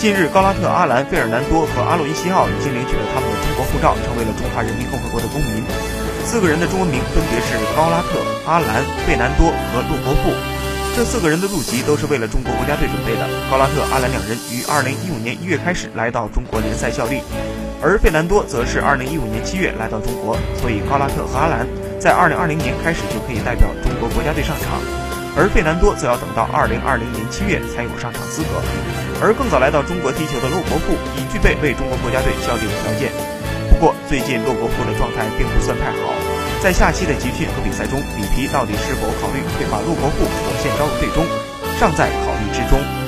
近日，高拉特、阿兰、费尔南多和阿洛伊西奥已经领取了他们的中国护照，成为了中华人民共和国的公民。四个人的中文名分别是高拉特、阿兰、费南多和洛伯富。这四个人的入籍都是为了中国国家队准备的。高拉特、阿兰两人于2015年1月开始来到中国联赛效力，而费南多则是2015年7月来到中国，所以高拉特和阿兰在2020年开始就可以代表中国国家队上场。而费南多则要等到二零二零年七月才有上场资格，而更早来到中国踢球的洛国富已具备为中国国家队效力的条件。不过，最近洛国富的状态并不算太好，在下期的集训和比赛中，里皮到底是否考虑会把洛国富火线招入队中，尚在考虑之中。